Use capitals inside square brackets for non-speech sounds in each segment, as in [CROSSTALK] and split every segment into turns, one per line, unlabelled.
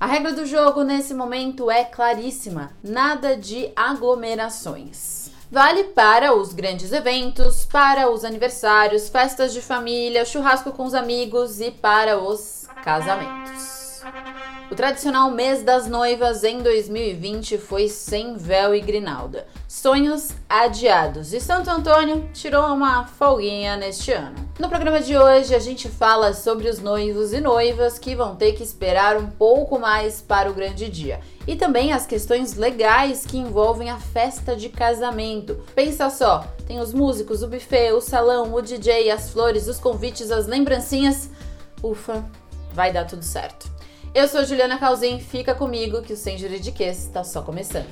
A regra do jogo nesse momento é claríssima: nada de aglomerações. Vale para os grandes eventos, para os aniversários, festas de família, churrasco com os amigos e para os casamentos. O tradicional mês das noivas em 2020 foi sem véu e grinalda. Sonhos adiados. E Santo Antônio tirou uma folguinha neste ano. No programa de hoje a gente fala sobre os noivos e noivas que vão ter que esperar um pouco mais para o grande dia. E também as questões legais que envolvem a festa de casamento. Pensa só, tem os músicos, o buffet, o salão, o DJ, as flores, os convites, as lembrancinhas. Ufa, vai dar tudo certo. Eu sou Juliana Calzin, fica comigo que o Sem Juridiquês está só começando.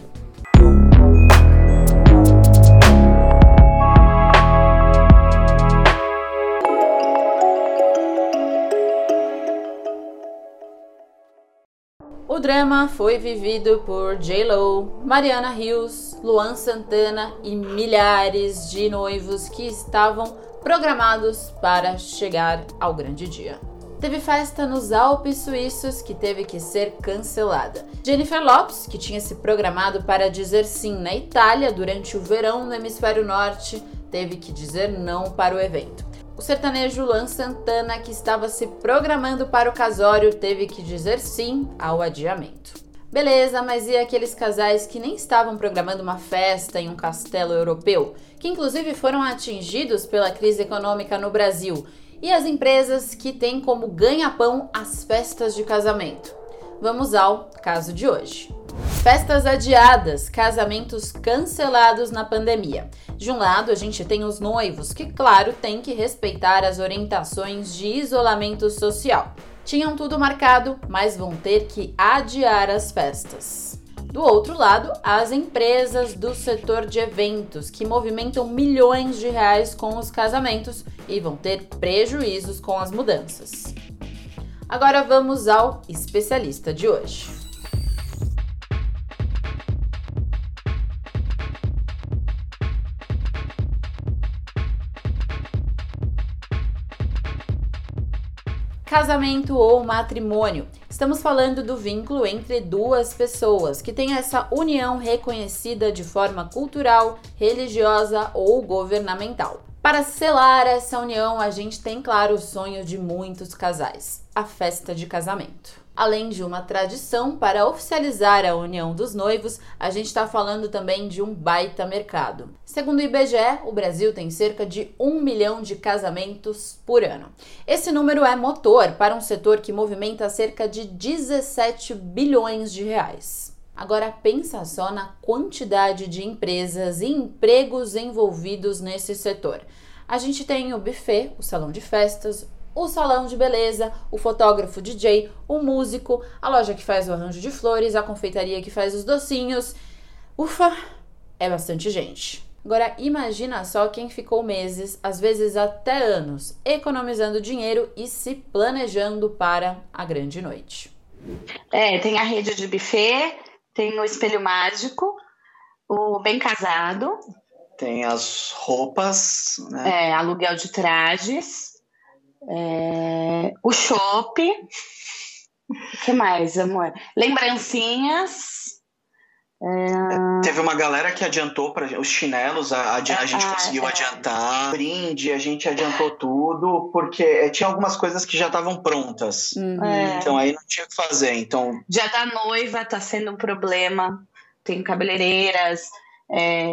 O drama foi vivido por J-Lo, Mariana Rios, Luan Santana e milhares de noivos que estavam programados para chegar ao grande dia. Teve festa nos Alpes suíços que teve que ser cancelada. Jennifer Lopes, que tinha se programado para dizer sim na Itália durante o verão no hemisfério norte, teve que dizer não para o evento. O sertanejo Luan Santana, que estava se programando para o casório, teve que dizer sim ao adiamento. Beleza, mas e aqueles casais que nem estavam programando uma festa em um castelo europeu, que inclusive foram atingidos pela crise econômica no Brasil e as empresas que têm como ganha-pão as festas de casamento. Vamos ao caso de hoje. Festas adiadas, casamentos cancelados na pandemia. De um lado, a gente tem os noivos, que, claro, têm que respeitar as orientações de isolamento social. Tinham tudo marcado, mas vão ter que adiar as festas. Do outro lado, as empresas do setor de eventos, que movimentam milhões de reais com os casamentos e vão ter prejuízos com as mudanças. Agora vamos ao especialista de hoje. casamento ou matrimônio. Estamos falando do vínculo entre duas pessoas que têm essa união reconhecida de forma cultural, religiosa ou governamental. Para selar essa união, a gente tem claro o sonho de muitos casais: a festa de casamento. Além de uma tradição para oficializar a união dos noivos, a gente está falando também de um baita mercado. Segundo o IBGE, o Brasil tem cerca de um milhão de casamentos por ano. Esse número é motor para um setor que movimenta cerca de 17 bilhões de reais. Agora pensa só na quantidade de empresas e empregos envolvidos nesse setor. A gente tem o buffet, o salão de festas, o salão de beleza, o fotógrafo DJ, o músico, a loja que faz o arranjo de flores, a confeitaria que faz os docinhos. Ufa, é bastante gente. Agora imagina só quem ficou meses, às vezes até anos, economizando dinheiro e se planejando para a grande noite.
É, tem a rede de buffet, tem o espelho mágico, o bem casado.
Tem as roupas,
né? É, aluguel de trajes. É, o chopp. O que mais, amor? Lembrancinhas.
É... Teve uma galera que adiantou para os chinelos, a, a, a gente ah, conseguiu é. adiantar. Brinde, a gente adiantou tudo, porque é, tinha algumas coisas que já estavam prontas. Uhum. Então aí não tinha o que fazer. Então...
Já da noiva tá sendo um problema. Tem cabeleireiras, é,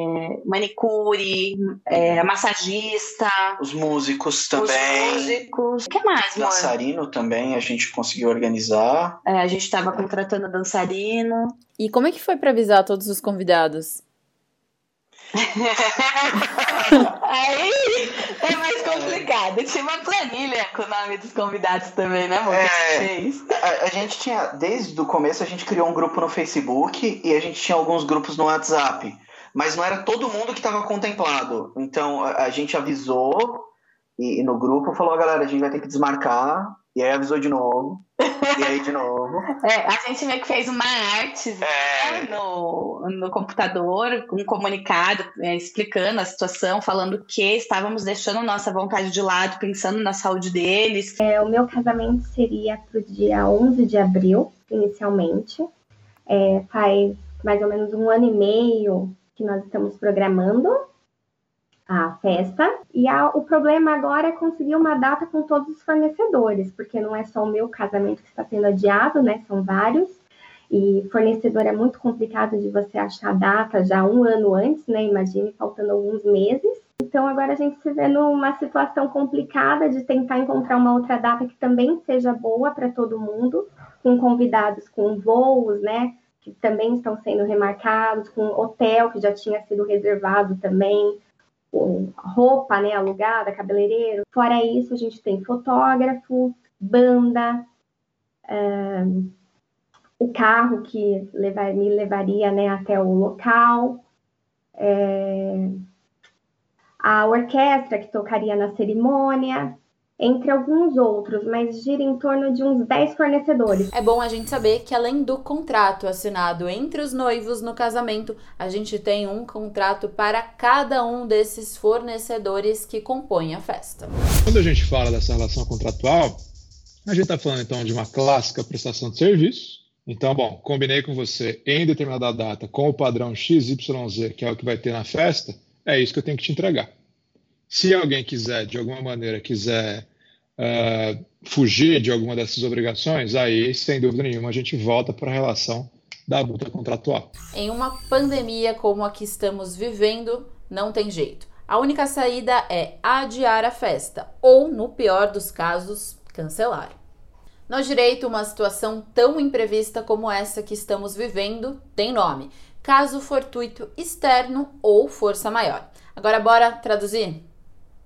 manicure, é, massagista.
Os músicos também.
Os músicos. O que mais,
amor? Dançarino também a gente conseguiu organizar.
É, a gente estava contratando dançarino.
E como é que foi para avisar todos os convidados? [LAUGHS]
Aí é mais complicado. Tinha uma planilha com o nome dos convidados também, né, amor? É,
a, a, gente tinha, desde o começo, a gente criou um grupo no Facebook e a gente tinha alguns grupos no WhatsApp mas não era todo mundo que estava contemplado. Então a, a gente avisou e, e, no grupo falou, galera, a gente vai ter que desmarcar. E aí avisou de novo. e aí de novo. [LAUGHS]
É, a gente meio que fez uma arte né, é. no, no computador, um comunicado é, explicando a situação, falando que estávamos deixando nossa vontade de lado, pensando na saúde deles.
É, o meu casamento seria para o dia 11 de abril, inicialmente. É, faz mais ou menos um ano e meio que nós estamos programando a festa. E a, o problema agora é conseguir uma data com todos os fornecedores, porque não é só o meu casamento que está sendo adiado, né? São vários. E fornecedor é muito complicado de você achar data já um ano antes, né? Imagine faltando alguns meses. Então agora a gente se vê numa situação complicada de tentar encontrar uma outra data que também seja boa para todo mundo, com convidados com voos, né? Que também estão sendo remarcados, com hotel que já tinha sido reservado também, roupa né, alugada, cabeleireiro. Fora isso, a gente tem fotógrafo, banda, um, o carro que levar, me levaria né, até o local, é, a orquestra que tocaria na cerimônia, entre alguns outros, mas gira em torno de uns 10 fornecedores.
É bom a gente saber que além do contrato assinado entre os noivos no casamento, a gente tem um contrato para cada um desses fornecedores que compõem a festa.
Quando a gente fala dessa relação contratual, a gente está falando então de uma clássica prestação de serviço. Então, bom, combinei com você em determinada data com o padrão XYZ, que é o que vai ter na festa, é isso que eu tenho que te entregar. Se alguém quiser, de alguma maneira, quiser uh, fugir de alguma dessas obrigações, aí, sem dúvida nenhuma, a gente volta para a relação da multa contratual.
Em uma pandemia como a que estamos vivendo, não tem jeito. A única saída é adiar a festa, ou, no pior dos casos, cancelar. No direito, uma situação tão imprevista como essa que estamos vivendo tem nome: caso fortuito externo ou força maior. Agora, bora traduzir?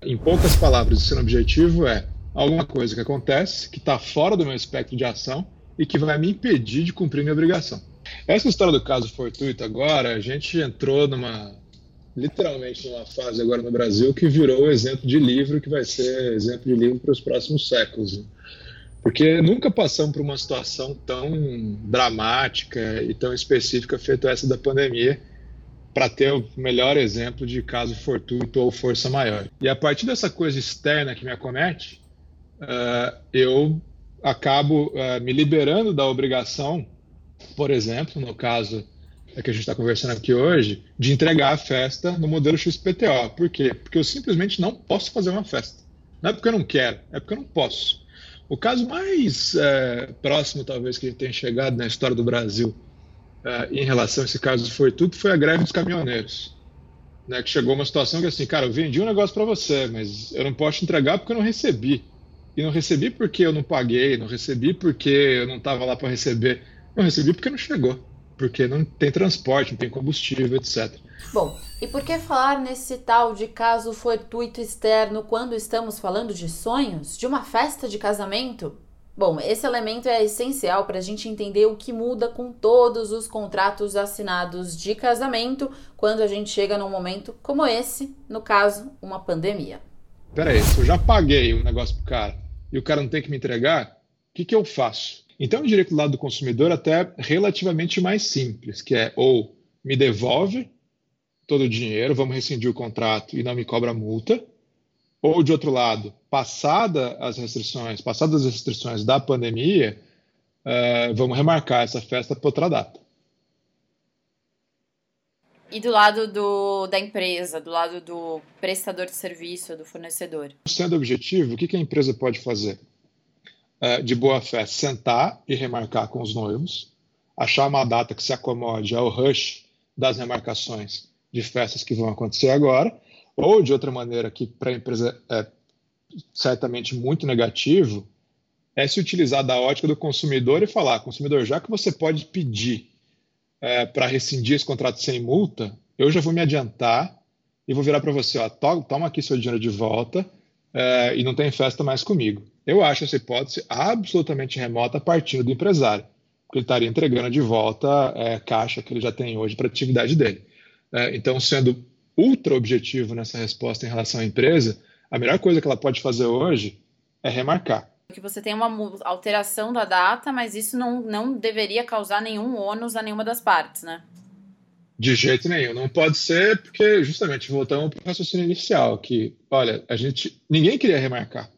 Em poucas palavras, o seu objetivo é alguma coisa que acontece, que está fora do meu espectro de ação e que vai me impedir de cumprir minha obrigação. Essa história do caso fortuito agora, a gente entrou numa, literalmente numa fase agora no Brasil que virou exemplo de livro, que vai ser exemplo de livro para os próximos séculos. Né? Porque nunca passamos por uma situação tão dramática e tão específica feita essa da pandemia, para ter o melhor exemplo de caso fortuito ou força maior. E a partir dessa coisa externa que me acomete, uh, eu acabo uh, me liberando da obrigação, por exemplo, no caso que a gente está conversando aqui hoje, de entregar a festa no modelo XPTO. Por quê? Porque eu simplesmente não posso fazer uma festa. Não é porque eu não quero, é porque eu não posso. O caso mais é, próximo, talvez, que tenha chegado na história do Brasil uh, em relação a esse caso de Fortuito foi a greve dos caminhoneiros. Né, que chegou uma situação que assim, cara, eu vendi um negócio para você, mas eu não posso entregar porque eu não recebi. E não recebi porque eu não paguei, não recebi porque eu não estava lá para receber. Não recebi porque não chegou, porque não tem transporte, não tem combustível, etc.
Bom, e por que falar nesse tal de caso fortuito externo quando estamos falando de sonhos? De uma festa de casamento? Bom, esse elemento é essencial para a gente entender o que muda com todos os contratos assinados de casamento quando a gente chega num momento como esse, no caso, uma pandemia.
Peraí, se eu já paguei o um negócio pro cara e o cara não tem que me entregar, o que, que eu faço? Então, o direito do lado do consumidor até relativamente mais simples, que é ou me devolve todo o dinheiro, vamos rescindir o contrato e não me cobra multa, ou de outro lado, passada as restrições, passadas as restrições da pandemia, uh, vamos remarcar essa festa para outra data.
E do lado do, da empresa, do lado do prestador de serviço, do fornecedor?
Sendo objetivo, o que, a empresa pode fazer? Uh, de boa fé, sentar e remarcar com os noivos, achar uma data que se acomode ao rush das remarcações de festas que vão acontecer agora, ou de outra maneira que para a empresa é certamente muito negativo, é se utilizar da ótica do consumidor e falar, consumidor, já que você pode pedir é, para rescindir esse contrato sem multa, eu já vou me adiantar e vou virar para você, ó, to toma aqui seu dinheiro de volta é, e não tem festa mais comigo. Eu acho essa hipótese absolutamente remota partindo do empresário, porque ele estaria entregando de volta é, caixa que ele já tem hoje para a atividade dele. É, então, sendo ultra objetivo nessa resposta em relação à empresa, a melhor coisa que ela pode fazer hoje é remarcar.
Que você tem uma alteração da data, mas isso não, não deveria causar nenhum ônus a nenhuma das partes, né?
De jeito nenhum. Não pode ser porque, justamente, voltamos para o raciocínio inicial, que, olha, a gente. Ninguém queria remarcar.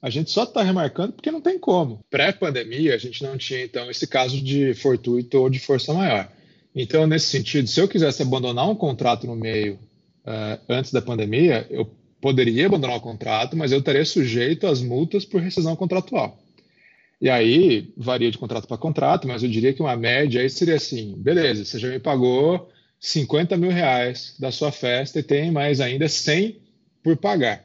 A gente só está remarcando porque não tem como. Pré-pandemia, a gente não tinha, então, esse caso de fortuito ou de força maior. Então, nesse sentido, se eu quisesse abandonar um contrato no meio uh, antes da pandemia, eu poderia abandonar o contrato, mas eu estaria sujeito às multas por rescisão contratual. E aí, varia de contrato para contrato, mas eu diria que uma média aí seria assim: beleza, você já me pagou 50 mil reais da sua festa e tem mais ainda 100 por pagar.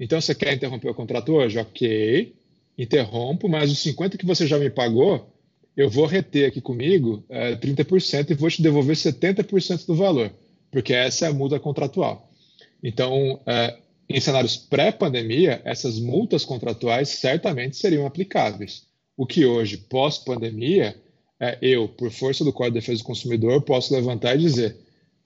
Então, você quer interromper o contrato hoje? Ok, interrompo, mas os 50 que você já me pagou, eu vou reter aqui comigo é, 30% e vou te devolver 70% do valor, porque essa é a multa contratual. Então, é, em cenários pré-pandemia, essas multas contratuais certamente seriam aplicáveis. O que hoje, pós-pandemia, é, eu, por força do Código de Defesa do Consumidor, posso levantar e dizer: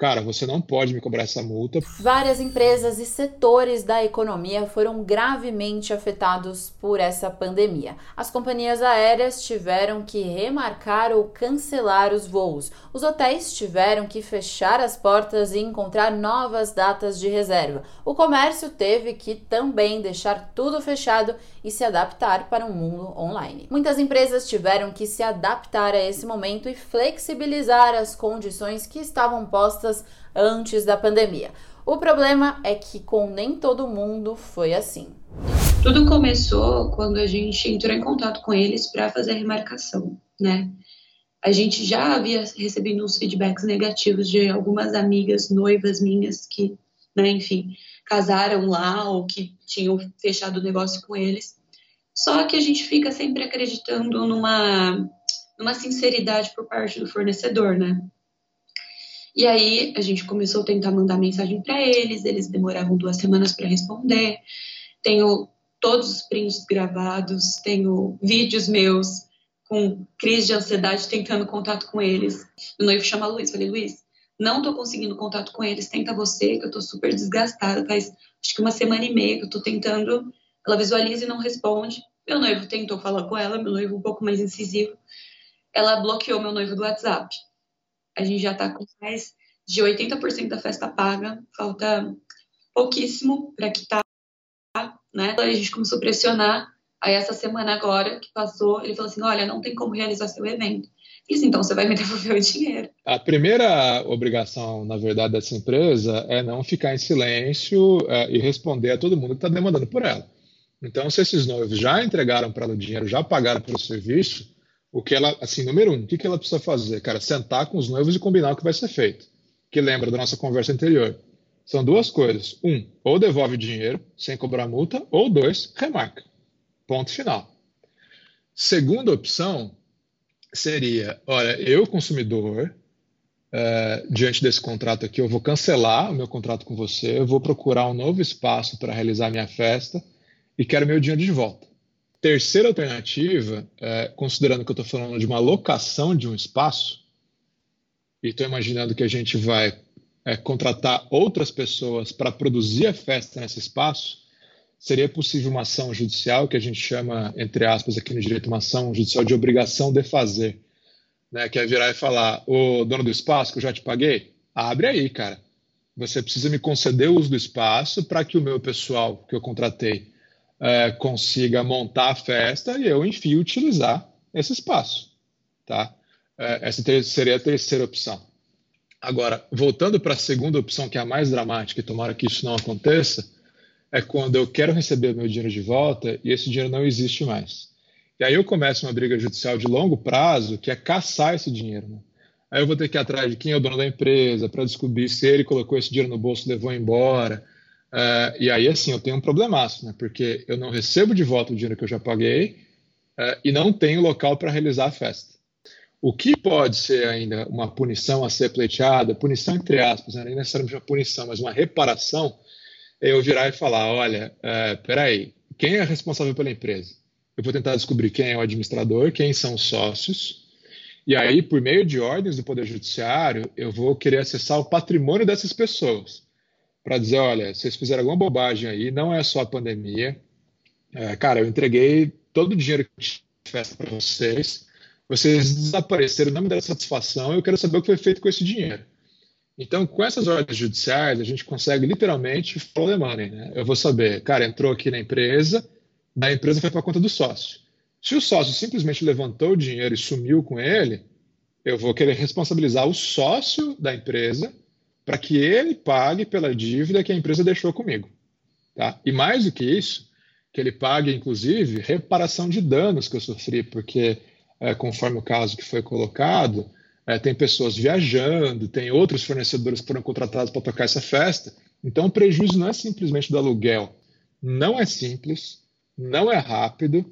cara, você não pode me cobrar essa multa.
Várias empresas e setores da economia foram gravemente afetados por essa pandemia. As companhias aéreas tiveram que remarcar ou cancelar os voos. Os hotéis tiveram que fechar as portas e encontrar novas datas de reserva. O comércio teve que também deixar tudo fechado e se adaptar para um mundo online. Muitas empresas tiveram que se adaptar a esse momento e flexibilizar as condições que estavam postas antes da pandemia. O problema é que com nem todo mundo foi assim.
Tudo começou quando a gente entrou em contato com eles para fazer a remarcação, né? A gente já havia recebido uns feedbacks negativos de algumas amigas noivas minhas que, né, enfim, casaram lá ou que tinham fechado o negócio com eles. Só que a gente fica sempre acreditando numa, numa sinceridade por parte do fornecedor, né? E aí a gente começou a tentar mandar mensagem para eles, eles demoravam duas semanas para responder. Tenho todos os prints gravados, tenho vídeos meus com crise de ansiedade tentando contato com eles. O noivo chama Luiz, falei, Luiz, não tô conseguindo contato com eles, tenta você, que eu tô super desgastada, faz acho que uma semana e meia que eu tô tentando, ela visualiza e não responde. Meu noivo tentou falar com ela, meu noivo um pouco mais incisivo, ela bloqueou meu noivo do WhatsApp. A gente já tá com mais de 80% da festa paga, falta pouquíssimo para que tá, né? A gente começou a pressionar, aí essa semana agora que passou, ele falou assim, olha, não tem como realizar seu evento. Isso, então você vai me [LAUGHS] devolver o dinheiro.
A primeira obrigação, na verdade, dessa empresa é não ficar em silêncio é, e responder a todo mundo que está demandando por ela. Então, se esses noivos já entregaram para ela o dinheiro, já pagaram pelo serviço, o que ela, assim, número um, o que, que ela precisa fazer? Cara, sentar com os noivos e combinar o que vai ser feito. Que lembra da nossa conversa anterior. São duas coisas. Um, ou devolve o dinheiro sem cobrar multa, ou dois, remarca. Ponto final. Segunda opção seria: olha, eu, consumidor, é, diante desse contrato aqui, eu vou cancelar o meu contrato com você, eu vou procurar um novo espaço para realizar minha festa e quero meu dinheiro de volta. Terceira alternativa, é, considerando que eu estou falando de uma locação de um espaço, e estou imaginando que a gente vai é, contratar outras pessoas para produzir a festa nesse espaço, seria possível uma ação judicial, que a gente chama, entre aspas, aqui no direito, uma ação judicial de obrigação de fazer. Né, que é virar e falar, o dono do espaço que eu já te paguei, abre aí, cara. Você precisa me conceder o uso do espaço para que o meu pessoal que eu contratei é, consiga montar a festa e eu, enfim, utilizar esse espaço. Tá? É, essa seria a terceira opção. Agora, voltando para a segunda opção, que é a mais dramática, e tomara que isso não aconteça, é quando eu quero receber meu dinheiro de volta e esse dinheiro não existe mais. E aí eu começo uma briga judicial de longo prazo, que é caçar esse dinheiro. Né? Aí eu vou ter que ir atrás de quem é o dono da empresa para descobrir se ele colocou esse dinheiro no bolso e levou embora. Uh, e aí, assim, eu tenho um problemaço, né? porque eu não recebo de volta o dinheiro que eu já paguei uh, e não tenho local para realizar a festa. O que pode ser ainda uma punição a ser pleiteada, punição entre aspas, né? nem necessariamente uma punição, mas uma reparação, eu virar e falar: olha, é, peraí, quem é responsável pela empresa? Eu vou tentar descobrir quem é o administrador, quem são os sócios, e aí, por meio de ordens do Poder Judiciário, eu vou querer acessar o patrimônio dessas pessoas para dizer: olha, vocês fizeram alguma bobagem aí, não é só a pandemia. É, cara, eu entreguei todo o dinheiro que festa para vocês, vocês desapareceram, não me deram satisfação, eu quero saber o que foi feito com esse dinheiro. Então, com essas ordens judiciais, a gente consegue literalmente follow the money. Né? Eu vou saber, cara, entrou aqui na empresa, da empresa foi para conta do sócio. Se o sócio simplesmente levantou o dinheiro e sumiu com ele, eu vou querer responsabilizar o sócio da empresa para que ele pague pela dívida que a empresa deixou comigo. Tá? E mais do que isso, que ele pague, inclusive, reparação de danos que eu sofri, porque, é, conforme o caso que foi colocado, é, tem pessoas viajando, tem outros fornecedores que foram contratados para tocar essa festa. Então, o prejuízo não é simplesmente do aluguel. Não é simples, não é rápido,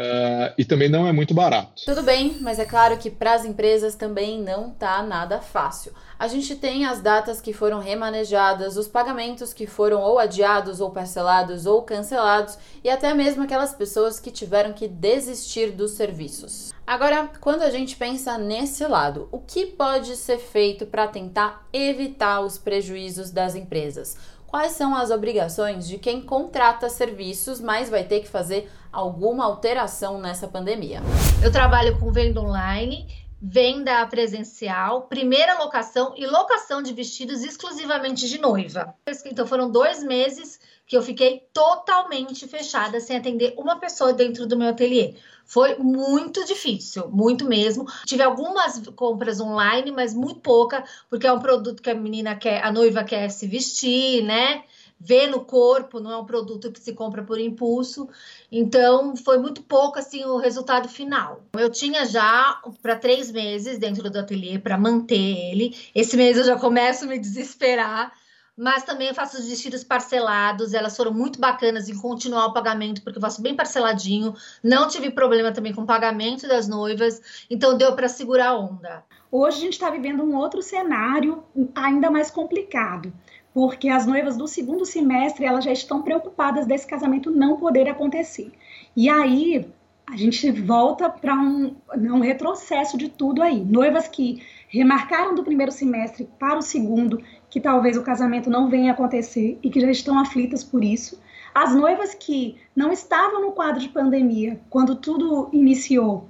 Uh, e também não é muito barato.
Tudo bem, mas é claro que para as empresas também não tá nada fácil. A gente tem as datas que foram remanejadas, os pagamentos que foram ou adiados, ou parcelados, ou cancelados, e até mesmo aquelas pessoas que tiveram que desistir dos serviços. Agora, quando a gente pensa nesse lado, o que pode ser feito para tentar evitar os prejuízos das empresas? Quais são as obrigações de quem contrata serviços, mas vai ter que fazer alguma alteração nessa pandemia?
Eu trabalho com venda online, venda presencial, primeira locação e locação de vestidos exclusivamente de noiva. Então foram dois meses que eu fiquei totalmente fechada, sem atender uma pessoa dentro do meu ateliê. Foi muito difícil, muito mesmo. Tive algumas compras online, mas muito pouca, porque é um produto que a menina quer, a noiva quer se vestir, né? Ver no corpo, não é um produto que se compra por impulso. Então, foi muito pouco assim o resultado final. Eu tinha já para três meses dentro do ateliê para manter ele. Esse mês eu já começo a me desesperar mas também eu faço os vestidos parcelados, elas foram muito bacanas em continuar o pagamento, porque eu faço bem parceladinho, não tive problema também com o pagamento das noivas, então deu para segurar a onda.
Hoje a gente está vivendo um outro cenário ainda mais complicado, porque as noivas do segundo semestre elas já estão preocupadas desse casamento não poder acontecer. E aí a gente volta para um, um retrocesso de tudo aí. Noivas que remarcaram do primeiro semestre para o segundo que talvez o casamento não venha acontecer e que já estão aflitas por isso. As noivas que não estavam no quadro de pandemia quando tudo iniciou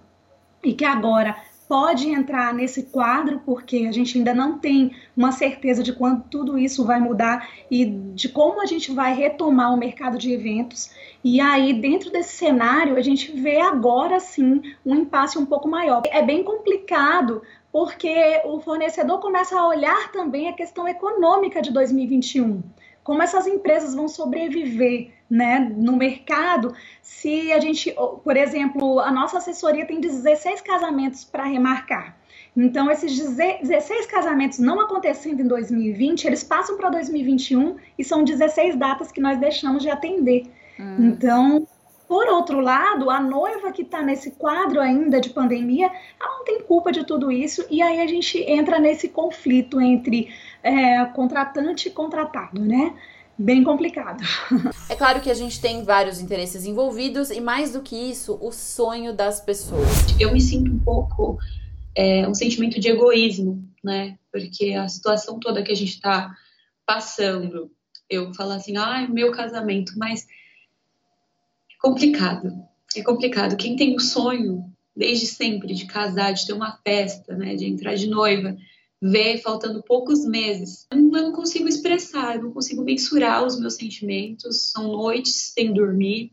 e que agora pode entrar nesse quadro porque a gente ainda não tem uma certeza de quando tudo isso vai mudar e de como a gente vai retomar o mercado de eventos. E aí, dentro desse cenário, a gente vê agora sim um impasse um pouco maior. É bem complicado porque o fornecedor começa a olhar também a questão econômica de 2021. Como essas empresas vão sobreviver né, no mercado se a gente, por exemplo, a nossa assessoria tem 16 casamentos para remarcar. Então, esses 16 casamentos não acontecendo em 2020, eles passam para 2021 e são 16 datas que nós deixamos de atender. Hum. Então, por outro lado, a noiva que está nesse quadro ainda de pandemia, ela não tem culpa de tudo isso, e aí a gente entra nesse conflito entre é, contratante e contratado, né? Bem complicado. [LAUGHS]
É claro que a gente tem vários interesses envolvidos e, mais do que isso, o sonho das pessoas.
Eu me sinto um pouco é, um sentimento de egoísmo, né? Porque a situação toda que a gente está passando, eu falo assim, ai, ah, meu casamento, mas complicado. É complicado. Quem tem o sonho desde sempre de casar, de ter uma festa, né, de entrar de noiva, vê faltando poucos meses. Eu não consigo expressar, eu não consigo mensurar os meus sentimentos. São noites sem dormir,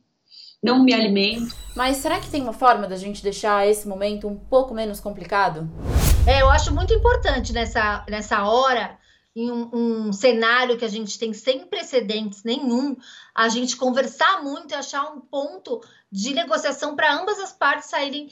não me alimento.
Mas será que tem uma forma da gente deixar esse momento um pouco menos complicado?
É, eu acho muito importante nessa, nessa hora em um, um, cenário que a gente tem sem precedentes nenhum, a gente conversar muito e achar um ponto de negociação para ambas as partes saírem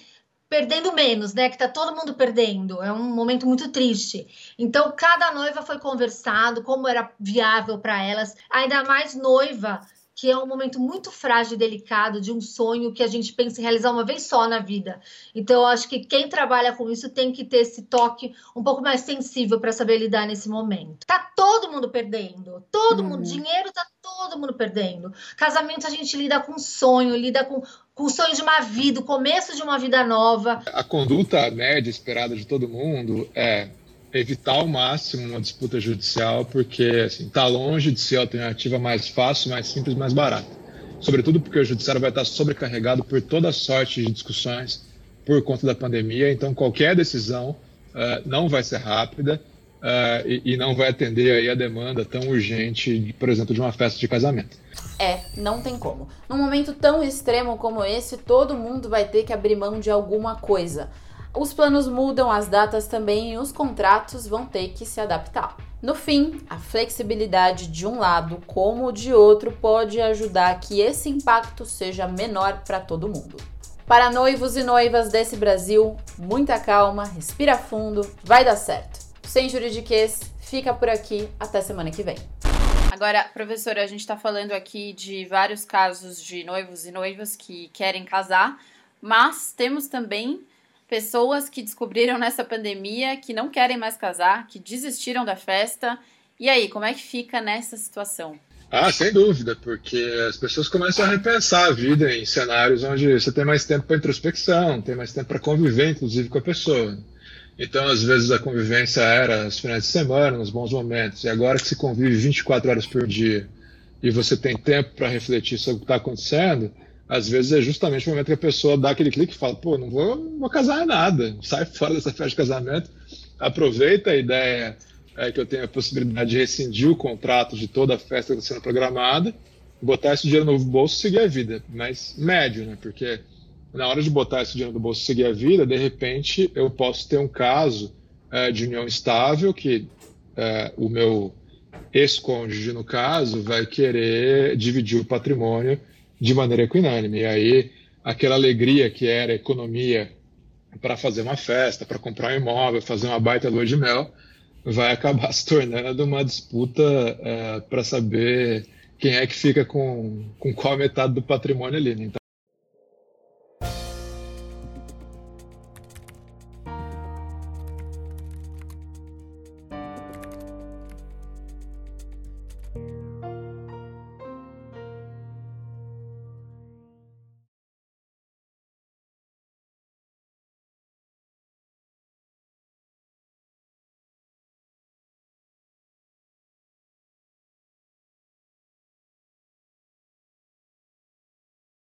perdendo menos, né? Que tá todo mundo perdendo. É um momento muito triste. Então, cada noiva foi conversado como era viável para elas, ainda mais noiva que é um momento muito frágil e delicado de um sonho que a gente pensa em realizar uma vez só na vida. Então, eu acho que quem trabalha com isso tem que ter esse toque um pouco mais sensível para saber lidar nesse momento. Tá todo mundo perdendo, todo uhum. mundo, dinheiro tá todo mundo perdendo. Casamento a gente lida com sonho, lida com, com o sonho de uma vida, o começo de uma vida nova.
A conduta média esperada de todo mundo é evitar ao máximo uma disputa judicial, porque assim, tá longe de ser a alternativa mais fácil, mais simples, mais barata. sobretudo porque o judiciário vai estar sobrecarregado por toda sorte de discussões por conta da pandemia. Então, qualquer decisão uh, não vai ser rápida uh, e, e, não vai atender aí a demanda tão urgente, por exemplo, de uma festa de casamento.
É, não tem como. Num momento tão extremo como esse, todo mundo vai ter que abrir mão de alguma coisa. Os planos mudam, as datas também e os contratos vão ter que se adaptar. No fim, a flexibilidade de um lado como de outro pode ajudar que esse impacto seja menor para todo mundo. Para noivos e noivas desse Brasil, muita calma, respira fundo, vai dar certo. Sem juridiquês, fica por aqui, até semana que vem. Agora, professora, a gente está falando aqui de vários casos de noivos e noivas que querem casar, mas temos também pessoas que descobriram nessa pandemia que não querem mais casar, que desistiram da festa. E aí, como é que fica nessa situação?
Ah, sem dúvida, porque as pessoas começam a repensar a vida em cenários onde você tem mais tempo para introspecção, tem mais tempo para conviver, inclusive, com a pessoa. Então, às vezes, a convivência era os finais de semana, nos bons momentos, e agora que se convive 24 horas por dia e você tem tempo para refletir sobre o que está acontecendo, às vezes é justamente o momento que a pessoa dá aquele clique e fala, pô, não vou, vou casar nada, sai fora dessa festa de casamento, aproveita a ideia é, que eu tenho a possibilidade de rescindir o contrato de toda a festa que está sendo programada, botar esse dinheiro no bolso e seguir a vida, mas médio, né? Porque na hora de botar esse dinheiro no bolso e seguir a vida, de repente eu posso ter um caso é, de união estável que é, o meu ex-cônjuge, no caso, vai querer dividir o patrimônio de maneira equinânime. E aí, aquela alegria que era economia para fazer uma festa, para comprar um imóvel, fazer uma baita lua de mel, vai acabar [LAUGHS] se tornando uma disputa é, para saber quem é que fica com, com qual metade do patrimônio ali. Né? Então,